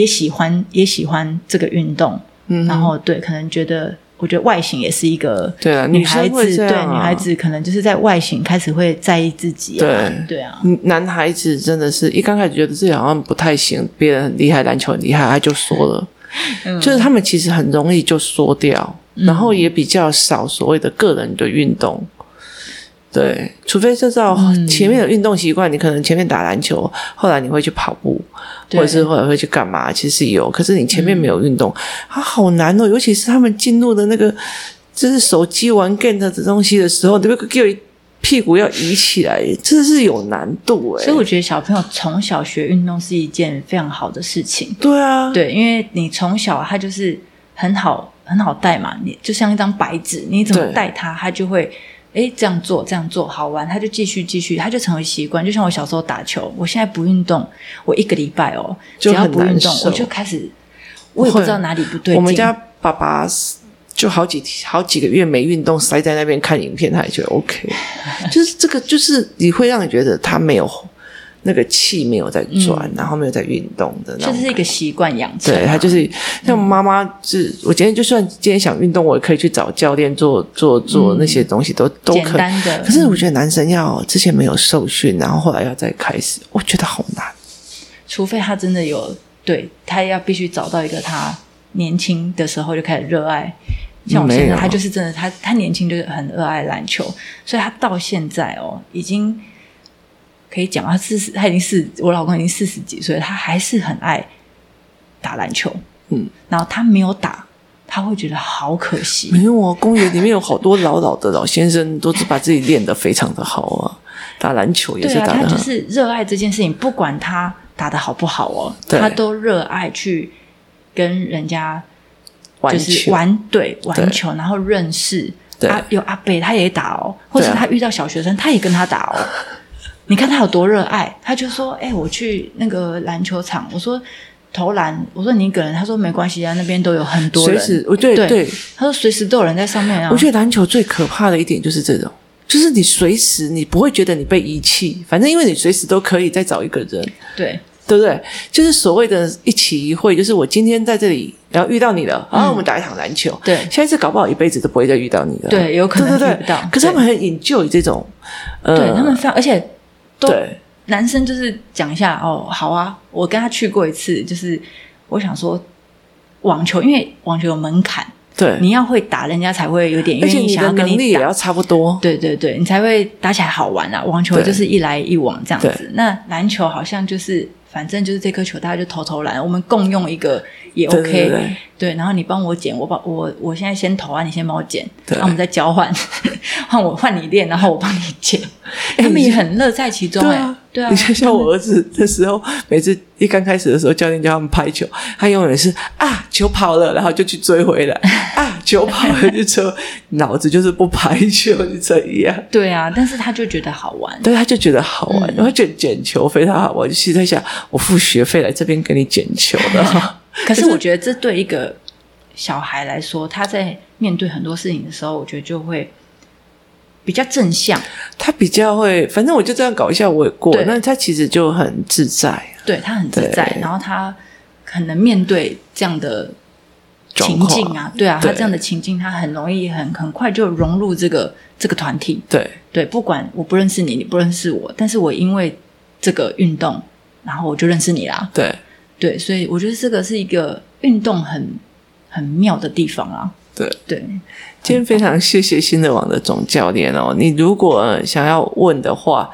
也喜欢也喜欢这个运动，嗯，然后对，可能觉得。我觉得外形也是一个对啊，女孩子对女孩子可能就是在外形开始会在意自己，对。对啊。男孩子真的是一刚开始觉得自己好像不太行，别人很厉害，篮球很厉害，他就说了，就是他们其实很容易就说掉，然后也比较少所谓的个人的运动。对，除非是照前面有运动习惯，嗯、你可能前面打篮球，后来你会去跑步，或者是后来会去干嘛？其实有，可是你前面没有运动，它、嗯啊、好难哦。尤其是他们进入的那个就是手机玩 game 的东西的时候，那个给屁股要移起来，这是有难度哎。所以我觉得小朋友从小学运动是一件非常好的事情。对啊，对，因为你从小他就是很好很好带嘛，你就像一张白纸，你怎么带他，他就会。诶，这样做这样做好玩，他就继续继续，他就成为习惯。就像我小时候打球，我现在不运动，我一个礼拜哦，只要不运动，我就开始，我也不知道哪里不对劲。我们家爸爸就好几好几个月没运动，塞在那边看影片，他也觉得 OK。就是这个，就是你会让你觉得他没有。那个气没有在转，嗯、然后没有在运动的，这是一个习惯养成。对，他就是像妈妈，是、嗯、我今天就算今天想运动，我也可以去找教练做做做那些东西，都、嗯、都可以。简单的。可是我觉得男生要之前没有受训，然后后来要再开始，我觉得好难。除非他真的有，对，他要必须找到一个他年轻的时候就开始热爱，像我现在，他就是真的，他他年轻就是很热爱篮球，所以他到现在哦，已经。可以讲，他四十，他已经四，我老公已经四十几岁，他还是很爱打篮球。嗯，然后他没有打，他会觉得好可惜。没有啊，公园里面有好多老老的老先生，都是把自己练得非常的好啊。打篮球也是打得好。他就是热爱这件事情，不管他打的好不好哦，他都热爱去跟人家就是玩，玩对玩球，然后认识。对啊，有阿北他也打哦，或者他遇到小学生，他也跟他打哦。你看他有多热爱，他就说：“哎、欸，我去那个篮球场。”我说：“投篮。”我说：“你一个人？”他说：“没关系啊，那边都有很多人。随时”对对对，他说：“随时都有人在上面啊。”我觉得篮球最可怕的一点就是这种，就是你随时你不会觉得你被遗弃，反正因为你随时都可以再找一个人，对对不对？就是所谓的一起一会，就是我今天在这里，然后遇到你了，然后、嗯、我们打一场篮球。对，下一次搞不好一辈子都不会再遇到你了。对，有可能遇不到。对对对，可是他们很引咎于这种，对，呃、对他们非常，而且都。对。男生就是讲一下哦，好啊，我跟他去过一次，就是我想说网球，因为网球有门槛，对，你要会打，人家才会有点愿意想要跟你打，能力也要差不多，对对对，你才会打起来好玩啊。网球就是一来一往这样子，那篮球好像就是反正就是这颗球，大家就投投篮，我们共用一个也 OK，对，对，对，对，然后你帮我捡，我把我我现在先投啊，你先帮我捡，对。然后我们再交换，换我换你练，然后我帮你捡，他们也很乐在其中哎、欸。对啊，你就像我儿子的时候，每次一刚开始的时候，教练叫他们拍球，他永远是啊，球跑了，然后就去追回来，啊，球跑了就说，脑子就是不拍球，就这样。对啊，但是他就觉得好玩，对，他就觉得好玩，然后觉得捡球非常好玩，就是在想，我付学费来这边给你捡球的。可是我觉得这对一个小孩来说，他在面对很多事情的时候，我觉得就会。比较正向，他比较会，反正我就这样搞一下，我也过。那他其实就很自在，对他很自在，然后他可能面对这样的情境啊，对啊，他这样的情境，他很容易很很快就融入这个这个团体。对对，不管我不认识你，你不认识我，但是我因为这个运动，然后我就认识你啦。对对，所以我觉得这个是一个运动很很妙的地方啊。对对。今天非常谢谢新乐网的总教练哦，你如果想要问的话，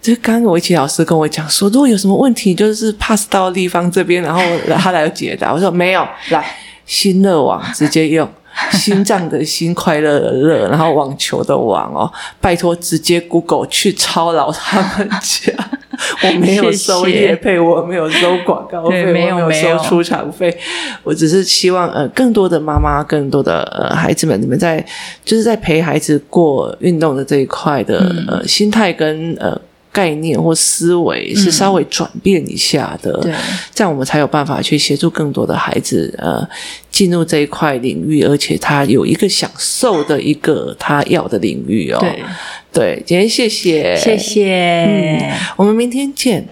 就刚刚维奇老师跟我讲说，如果有什么问题，就是 pass 到立方这边，然后他来解答。我说没有，来新乐网直接用。心脏的心，快乐的乐，然后网球的网哦，拜托直接 Google 去操劳他们。家，我没有收业配，谢谢我没有收广告费，我没有收出场费，我只是希望呃，更多的妈妈，更多的呃孩子们，你们在就是在陪孩子过运动的这一块的、嗯、呃心态跟呃。概念或思维是稍微转变一下的，嗯、对，这样我们才有办法去协助更多的孩子，呃，进入这一块领域，而且他有一个享受的一个他要的领域哦。对，对，今天谢谢，谢谢，嗯，我们明天见。